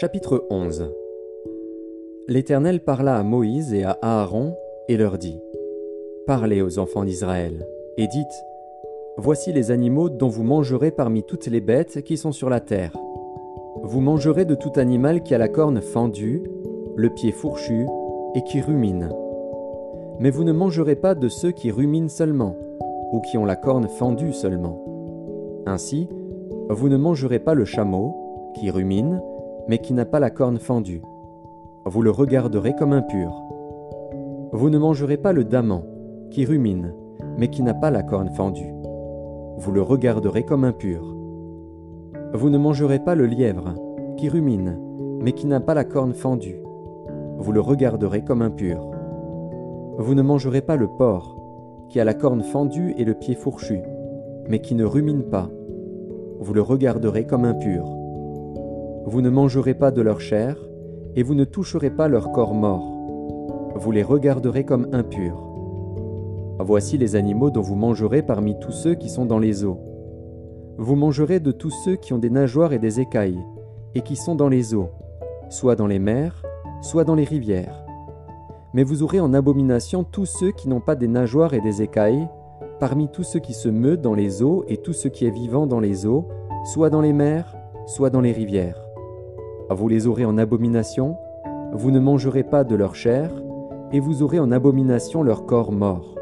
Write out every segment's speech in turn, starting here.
Chapitre 11 L'Éternel parla à Moïse et à Aaron et leur dit Parlez aux enfants d'Israël, et dites Voici les animaux dont vous mangerez parmi toutes les bêtes qui sont sur la terre. Vous mangerez de tout animal qui a la corne fendue, le pied fourchu, et qui rumine. Mais vous ne mangerez pas de ceux qui ruminent seulement, ou qui ont la corne fendue seulement. Ainsi, vous ne mangerez pas le chameau, qui rumine, mais qui n'a pas la corne fendue. Vous le regarderez comme impur. Vous ne mangerez pas le daman, qui rumine, mais qui n'a pas la corne fendue. Vous le regarderez comme impur. Vous ne mangerez pas le lièvre, qui rumine, mais qui n'a pas la corne fendue. Vous le regarderez comme impur. Vous ne mangerez pas le porc, qui a la corne fendue et le pied fourchu, mais qui ne rumine pas. Vous le regarderez comme impur. Vous ne mangerez pas de leur chair, et vous ne toucherez pas leur corps mort. Vous les regarderez comme impurs. Voici les animaux dont vous mangerez parmi tous ceux qui sont dans les eaux. Vous mangerez de tous ceux qui ont des nageoires et des écailles, et qui sont dans les eaux, soit dans les mers, soit dans les rivières. Mais vous aurez en abomination tous ceux qui n'ont pas des nageoires et des écailles, parmi tous ceux qui se meuvent dans les eaux et tout ce qui est vivant dans les eaux, soit dans les mers, soit dans les rivières. Vous les aurez en abomination, vous ne mangerez pas de leur chair, et vous aurez en abomination leur corps mort.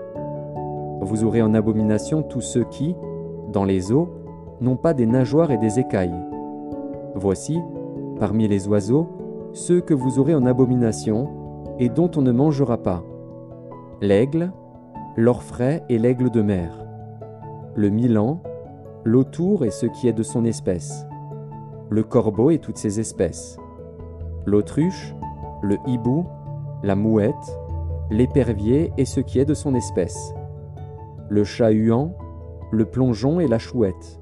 Vous aurez en abomination tous ceux qui, dans les eaux, n'ont pas des nageoires et des écailles. Voici, parmi les oiseaux, ceux que vous aurez en abomination, et dont on ne mangera pas. L'aigle, l'orfraie et l'aigle de mer, le milan, l'autour et ce qui est de son espèce, le corbeau et toutes ses espèces, l'autruche, le hibou, la mouette, l'épervier et ce qui est de son espèce, le chat-huant, le plongeon et la chouette,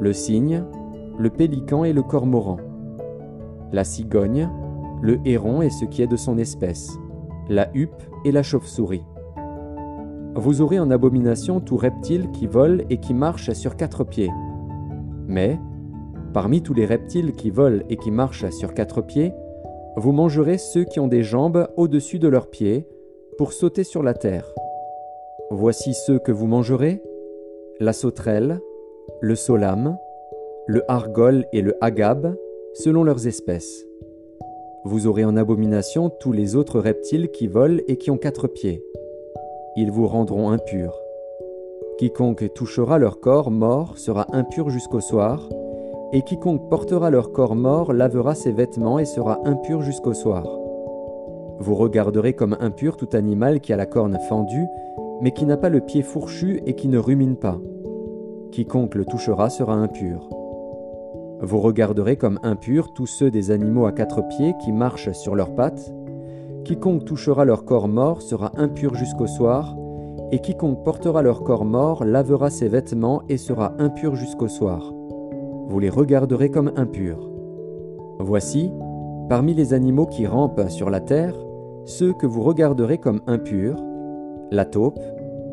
le cygne, le pélican et le cormoran, la cigogne, le héron et ce qui est de son espèce, la huppe et la chauve-souris. Vous aurez en abomination tout reptile qui vole et qui marche sur quatre pieds. Mais, Parmi tous les reptiles qui volent et qui marchent sur quatre pieds, vous mangerez ceux qui ont des jambes au-dessus de leurs pieds pour sauter sur la terre. Voici ceux que vous mangerez la sauterelle, le solame, le argol et le agab, selon leurs espèces. Vous aurez en abomination tous les autres reptiles qui volent et qui ont quatre pieds. Ils vous rendront impurs. Quiconque touchera leur corps mort sera impur jusqu'au soir, et quiconque portera leur corps mort lavera ses vêtements et sera impur jusqu'au soir. Vous regarderez comme impur tout animal qui a la corne fendue, mais qui n'a pas le pied fourchu et qui ne rumine pas. Quiconque le touchera sera impur. Vous regarderez comme impurs tous ceux des animaux à quatre pieds qui marchent sur leurs pattes. Quiconque touchera leur corps mort sera impur jusqu'au soir, et quiconque portera leur corps mort lavera ses vêtements et sera impur jusqu'au soir vous les regarderez comme impurs. Voici, parmi les animaux qui rampent sur la terre, ceux que vous regarderez comme impurs, la taupe,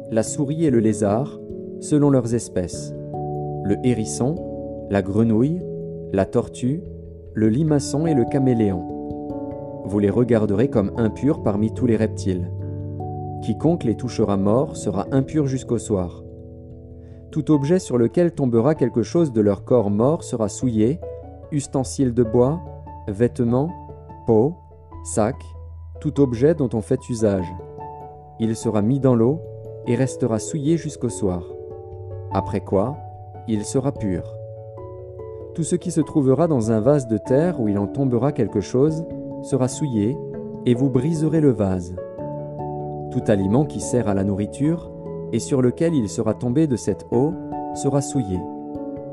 la souris et le lézard, selon leurs espèces, le hérisson, la grenouille, la tortue, le limaçon et le caméléon. Vous les regarderez comme impurs parmi tous les reptiles. Quiconque les touchera mort sera impur jusqu'au soir. Tout objet sur lequel tombera quelque chose de leur corps mort sera souillé, ustensiles de bois, vêtements, peau, sac, tout objet dont on fait usage. Il sera mis dans l'eau et restera souillé jusqu'au soir. Après quoi, il sera pur. Tout ce qui se trouvera dans un vase de terre où il en tombera quelque chose sera souillé, et vous briserez le vase. Tout aliment qui sert à la nourriture et sur lequel il sera tombé de cette eau sera souillé,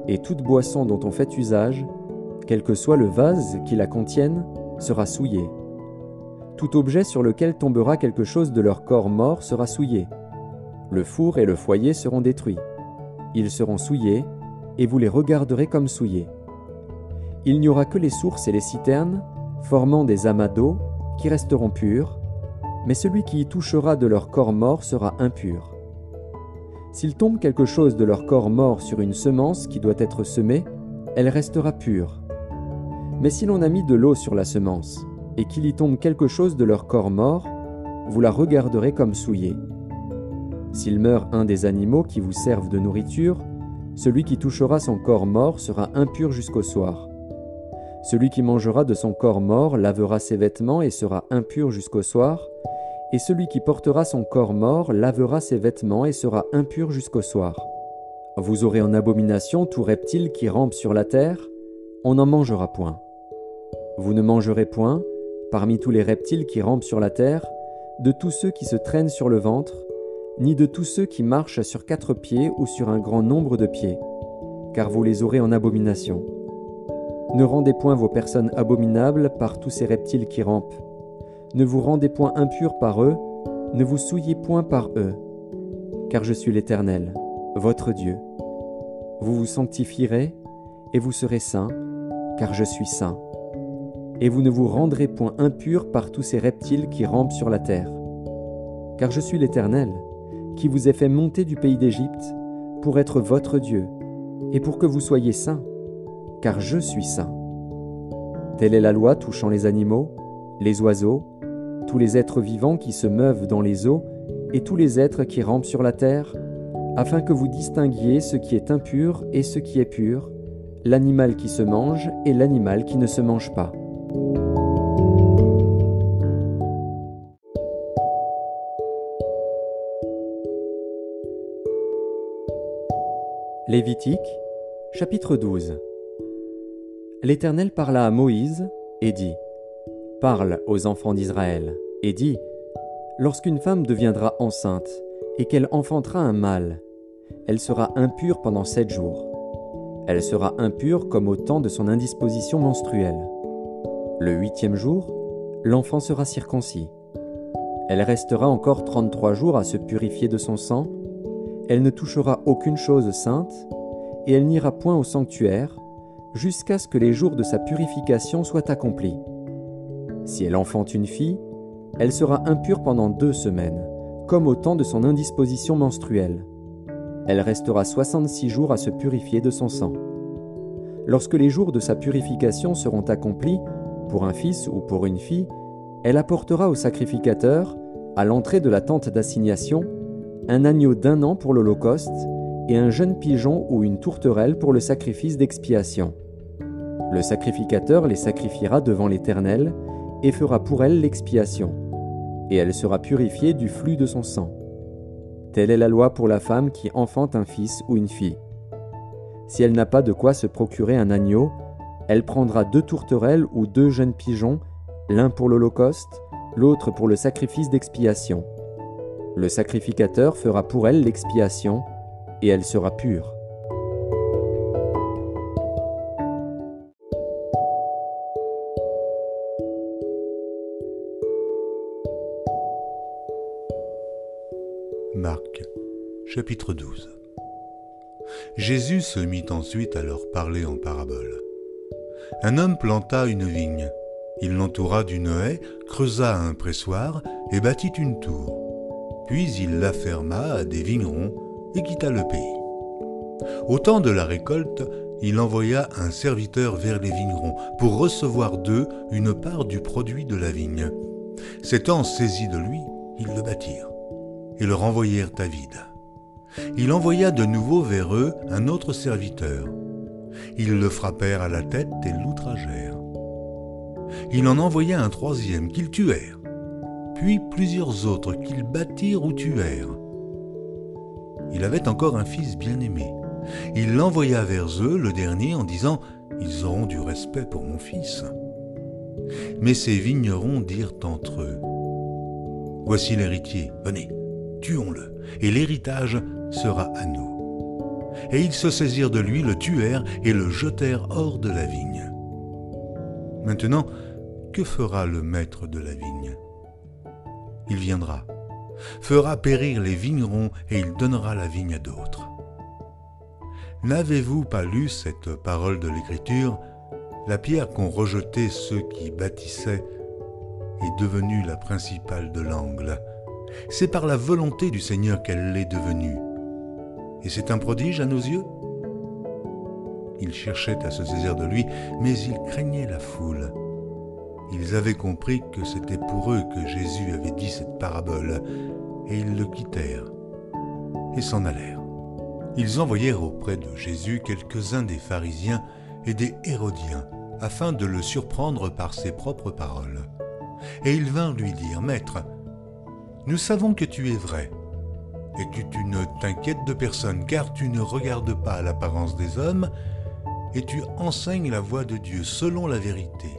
et toute boisson dont on fait usage, quel que soit le vase qui la contienne, sera souillé. Tout objet sur lequel tombera quelque chose de leur corps mort sera souillé. Le four et le foyer seront détruits. Ils seront souillés, et vous les regarderez comme souillés. Il n'y aura que les sources et les citernes, formant des amas d'eau, qui resteront purs, mais celui qui y touchera de leur corps mort sera impur. S'il tombe quelque chose de leur corps mort sur une semence qui doit être semée, elle restera pure. Mais si l'on a mis de l'eau sur la semence, et qu'il y tombe quelque chose de leur corps mort, vous la regarderez comme souillée. S'il meurt un des animaux qui vous servent de nourriture, celui qui touchera son corps mort sera impur jusqu'au soir. Celui qui mangera de son corps mort lavera ses vêtements et sera impur jusqu'au soir, et celui qui portera son corps mort lavera ses vêtements et sera impur jusqu'au soir. Vous aurez en abomination tout reptile qui rampe sur la terre, on n'en mangera point. Vous ne mangerez point, parmi tous les reptiles qui rampent sur la terre, de tous ceux qui se traînent sur le ventre, ni de tous ceux qui marchent sur quatre pieds ou sur un grand nombre de pieds, car vous les aurez en abomination. Ne rendez point vos personnes abominables par tous ces reptiles qui rampent. Ne vous rendez point impurs par eux, ne vous souillez point par eux, car je suis l'Éternel, votre Dieu. Vous vous sanctifierez, et vous serez saints, car je suis saint. Et vous ne vous rendrez point impurs par tous ces reptiles qui rampent sur la terre. Car je suis l'Éternel, qui vous ai fait monter du pays d'Égypte, pour être votre Dieu, et pour que vous soyez saints car je suis saint. Telle est la loi touchant les animaux, les oiseaux, tous les êtres vivants qui se meuvent dans les eaux, et tous les êtres qui rampent sur la terre, afin que vous distinguiez ce qui est impur et ce qui est pur, l'animal qui se mange et l'animal qui ne se mange pas. Lévitique, chapitre 12 L'Éternel parla à Moïse et dit, Parle aux enfants d'Israël et dis, Lorsqu'une femme deviendra enceinte et qu'elle enfantera un mâle, elle sera impure pendant sept jours. Elle sera impure comme au temps de son indisposition menstruelle. Le huitième jour, l'enfant sera circoncis. Elle restera encore trente-trois jours à se purifier de son sang, elle ne touchera aucune chose sainte, et elle n'ira point au sanctuaire, jusqu'à ce que les jours de sa purification soient accomplis. Si elle enfante une fille, elle sera impure pendant deux semaines, comme au temps de son indisposition menstruelle. Elle restera 66 jours à se purifier de son sang. Lorsque les jours de sa purification seront accomplis, pour un fils ou pour une fille, elle apportera au sacrificateur, à l'entrée de la tente d'assignation, un agneau d'un an pour l'Holocauste et un jeune pigeon ou une tourterelle pour le sacrifice d'expiation. Le sacrificateur les sacrifiera devant l'Éternel et fera pour elle l'expiation, et elle sera purifiée du flux de son sang. Telle est la loi pour la femme qui enfante un fils ou une fille. Si elle n'a pas de quoi se procurer un agneau, elle prendra deux tourterelles ou deux jeunes pigeons, l'un pour l'Holocauste, l'autre pour le sacrifice d'expiation. Le sacrificateur fera pour elle l'expiation, et elle sera pure. Chapitre 12 Jésus se mit ensuite à leur parler en parabole. Un homme planta une vigne. Il l'entoura d'une haie, creusa un pressoir et bâtit une tour. Puis il la ferma à des vignerons et quitta le pays. Au temps de la récolte, il envoya un serviteur vers les vignerons pour recevoir d'eux une part du produit de la vigne. S'étant saisi de lui, ils le bâtirent et le renvoyèrent à vide. Il envoya de nouveau vers eux un autre serviteur. Ils le frappèrent à la tête et l'outragèrent. Il en envoya un troisième qu'ils tuèrent, puis plusieurs autres qu'ils battirent ou tuèrent. Il avait encore un fils bien-aimé. Il l'envoya vers eux, le dernier, en disant Ils auront du respect pour mon fils. Mais ces vignerons dirent entre eux Voici l'héritier, venez, tuons-le, et l'héritage sera à nous. Et ils se saisirent de lui, le tuèrent et le jetèrent hors de la vigne. Maintenant, que fera le maître de la vigne? Il viendra, fera périr les vignerons et il donnera la vigne à d'autres. N'avez-vous pas lu cette parole de l'Écriture? La pierre qu'ont rejetée ceux qui bâtissaient est devenue la principale de l'angle c'est par la volonté du Seigneur qu'elle l'est devenue. Et c'est un prodige à nos yeux Ils cherchaient à se saisir de lui, mais ils craignaient la foule. Ils avaient compris que c'était pour eux que Jésus avait dit cette parabole, et ils le quittèrent et s'en allèrent. Ils envoyèrent auprès de Jésus quelques-uns des pharisiens et des hérodiens, afin de le surprendre par ses propres paroles. Et ils vinrent lui dire, Maître, nous savons que tu es vrai, et tu ne t'inquiètes de personne, car tu ne regardes pas l'apparence des hommes, et tu enseignes la voie de Dieu selon la vérité.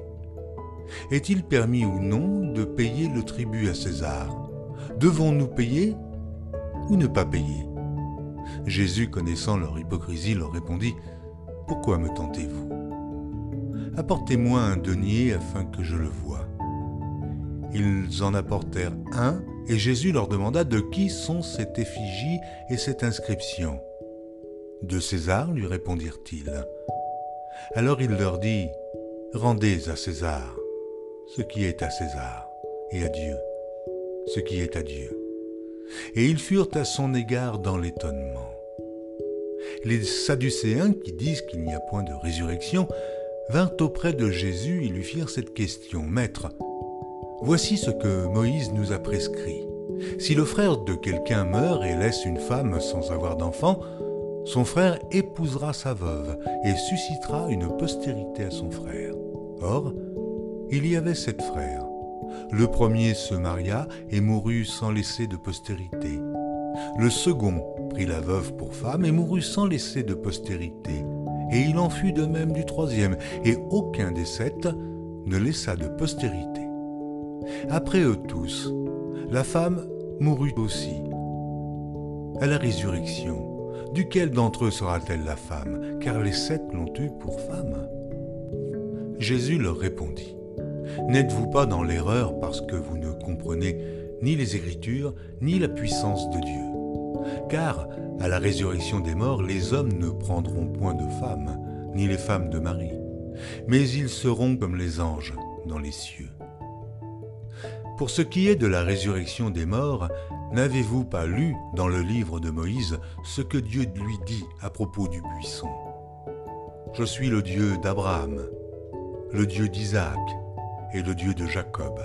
Est-il permis ou non de payer le tribut à César? Devons-nous payer ou ne pas payer? Jésus, connaissant leur hypocrisie, leur répondit, Pourquoi me tentez-vous? Apportez-moi un denier afin que je le voie. Ils en apportèrent un, et Jésus leur demanda de qui sont cette effigie et cette inscription. De César, lui répondirent-ils. Alors il leur dit, Rendez à César ce qui est à César, et à Dieu ce qui est à Dieu. Et ils furent à son égard dans l'étonnement. Les Sadducéens, qui disent qu'il n'y a point de résurrection, vinrent auprès de Jésus et lui firent cette question. Maître, voici ce que Moïse nous a prescrit. Si le frère de quelqu'un meurt et laisse une femme sans avoir d'enfant, son frère épousera sa veuve et suscitera une postérité à son frère. Or, il y avait sept frères. Le premier se maria et mourut sans laisser de postérité. Le second prit la veuve pour femme et mourut sans laisser de postérité. Et il en fut de même du troisième, et aucun des sept ne laissa de postérité. Après eux tous, la femme mourut aussi. À la résurrection, duquel d'entre eux sera-t-elle la femme? Car les sept l'ont eue pour femme. Jésus leur répondit. N'êtes-vous pas dans l'erreur parce que vous ne comprenez ni les Écritures, ni la puissance de Dieu? Car, à la résurrection des morts, les hommes ne prendront point de femmes, ni les femmes de Marie, mais ils seront comme les anges dans les cieux. Pour ce qui est de la résurrection des morts, n'avez-vous pas lu dans le livre de Moïse ce que Dieu lui dit à propos du buisson Je suis le Dieu d'Abraham, le Dieu d'Isaac et le Dieu de Jacob.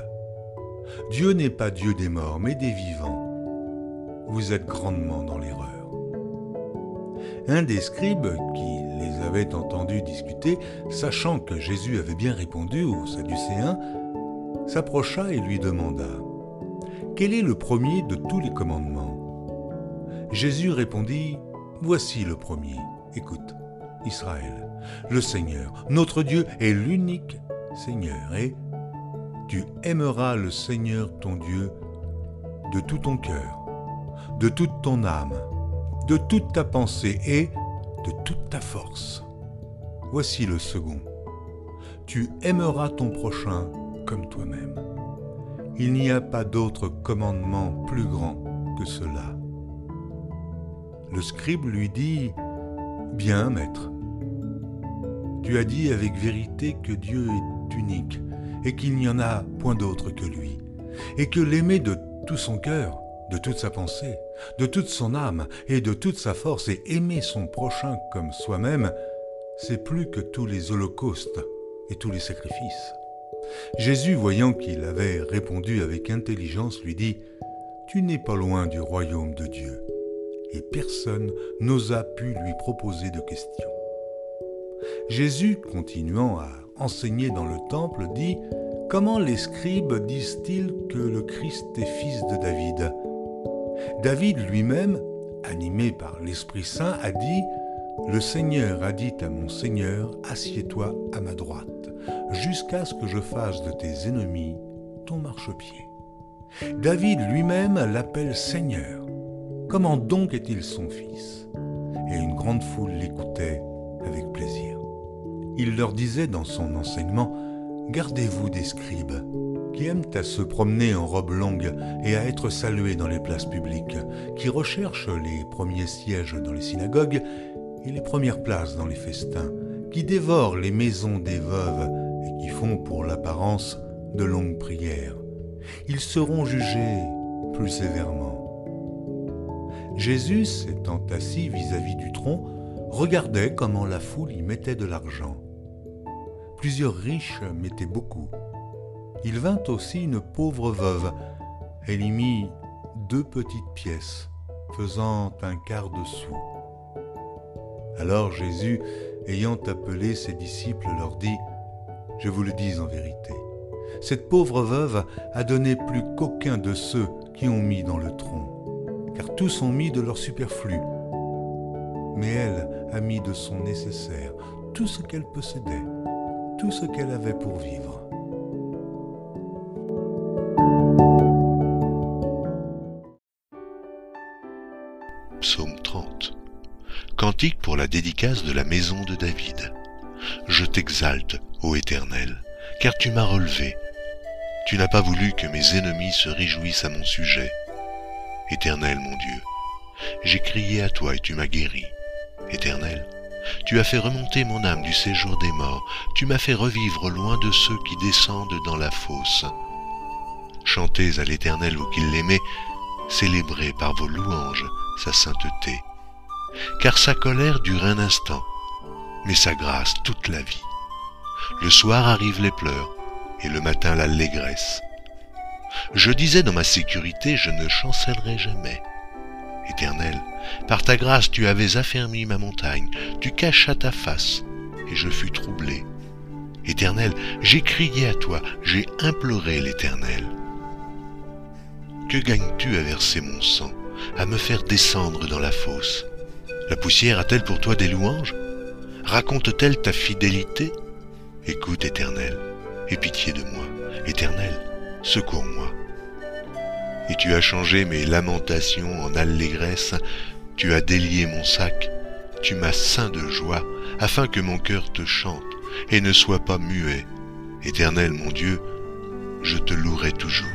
Dieu n'est pas Dieu des morts, mais des vivants. Vous êtes grandement dans l'erreur. Un des scribes qui les avait entendus discuter, sachant que Jésus avait bien répondu aux Sadducéens, s'approcha et lui demanda Quel est le premier de tous les commandements? Jésus répondit Voici le premier. Écoute, Israël, le Seigneur, notre Dieu est l'unique Seigneur, et tu aimeras le Seigneur ton Dieu de tout ton cœur, de toute ton âme, de toute ta pensée et de toute ta force. Voici le second. Tu aimeras ton prochain comme toi-même. Il n'y a pas d'autre commandement plus grand que cela. Le scribe lui dit, Bien, maître, tu as dit avec vérité que Dieu est unique et qu'il n'y en a point d'autre que lui, et que l'aimer de tout son cœur, de toute sa pensée, de toute son âme et de toute sa force, et aimer son prochain comme soi-même, c'est plus que tous les holocaustes et tous les sacrifices. Jésus, voyant qu'il avait répondu avec intelligence, lui dit, Tu n'es pas loin du royaume de Dieu. Et personne n'osa pu lui proposer de questions. Jésus, continuant à enseigné dans le temple, dit Comment les scribes disent-ils que le Christ est fils de David? David lui-même, animé par l'Esprit Saint, a dit Le Seigneur a dit à mon Seigneur Assieds-toi à ma droite, jusqu'à ce que je fasse de tes ennemis ton marchepied. David lui-même l'appelle Seigneur. Comment donc est-il son fils? Et une grande foule l'écoutait avec plaisir. Il leur disait dans son enseignement Gardez-vous des scribes, qui aiment à se promener en robe longue et à être salués dans les places publiques, qui recherchent les premiers sièges dans les synagogues et les premières places dans les festins, qui dévorent les maisons des veuves et qui font pour l'apparence de longues prières. Ils seront jugés plus sévèrement. Jésus, s'étant assis vis-à-vis du tronc, regardait comment la foule y mettait de l'argent. Plusieurs riches mettaient beaucoup. Il vint aussi une pauvre veuve. Elle y mit deux petites pièces, faisant un quart de sou. Alors Jésus, ayant appelé ses disciples, leur dit, Je vous le dis en vérité, cette pauvre veuve a donné plus qu'aucun de ceux qui ont mis dans le tronc, car tous ont mis de leur superflu. Mais elle a mis de son nécessaire tout ce qu'elle possédait, tout ce qu'elle avait pour vivre. Dédicace de la maison de David. Je t'exalte, ô Éternel, car tu m'as relevé. Tu n'as pas voulu que mes ennemis se réjouissent à mon sujet. Éternel mon Dieu, j'ai crié à toi et tu m'as guéri. Éternel, tu as fait remonter mon âme du séjour des morts, tu m'as fait revivre loin de ceux qui descendent dans la fosse. Chantez à l'Éternel vous qui l'aimez, célébrez par vos louanges sa sainteté. Car sa colère dure un instant, mais sa grâce toute la vie. Le soir arrivent les pleurs, et le matin l'allégresse. Je disais dans ma sécurité, je ne chancellerai jamais. Éternel, par ta grâce tu avais affermi ma montagne, tu cachas ta face, et je fus troublé. Éternel, j'ai crié à toi, j'ai imploré l'Éternel. Que gagnes-tu à verser mon sang, à me faire descendre dans la fosse? La poussière a-t-elle pour toi des louanges? Raconte-t-elle ta fidélité? Écoute, Éternel, aie pitié de moi. Éternel, secours-moi. Et tu as changé mes lamentations en allégresse, tu as délié mon sac, tu m'as ceint de joie, afin que mon cœur te chante et ne soit pas muet. Éternel mon Dieu, je te louerai toujours.